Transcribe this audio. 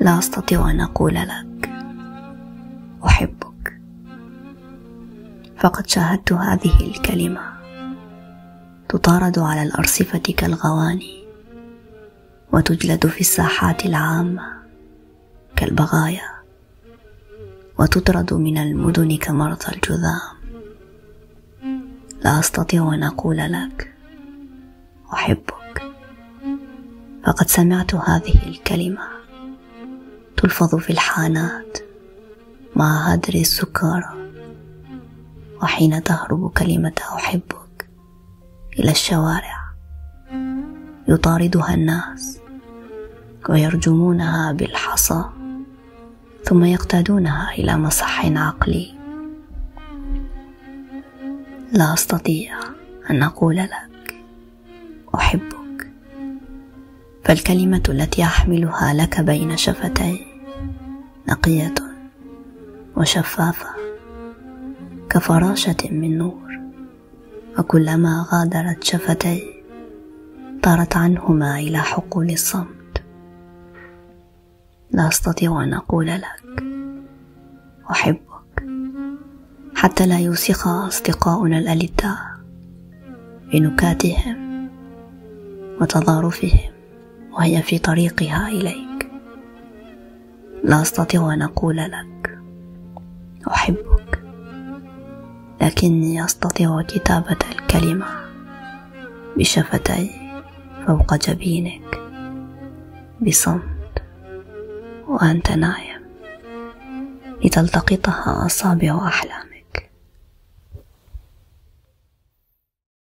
لا أستطيع أن أقول لك. أحبك. فقد شاهدت هذه الكلمة. تطارد على الأرصفة كالغواني وتجلد في الساحات العامة كالبغايا وتطرد من المدن كمرضى الجذام. لا أستطيع أن أقول لك. أحبك. فقد سمعت هذه الكلمة. تلفظ في الحانات. مع هدر السكارى. وحين تهرب كلمة أحبك إلى الشوارع يطاردها الناس ويرجمونها بالحصى ثم يقتادونها إلى مصح عقلي. لا أستطيع أن أقول لك أحبك. فالكلمة التي أحملها لك بين شفتي نقية وشفافة كفراشة من نور وكلما غادرت شفتي طارت عنهما إلى حقول الصمت. لا أستطيع أن أقول لك أحبك حتى لا يوسخ أصدقاؤنا الألداء بنكاتهم وتظارفهم وهي في طريقها إليك. لا أستطيع أن أقول لك. أحبك. لكني أستطيع كتابة الكلمة بشفتي فوق جبينك. بصمت. وأنت نايم. لتلتقطها أصابع احلامك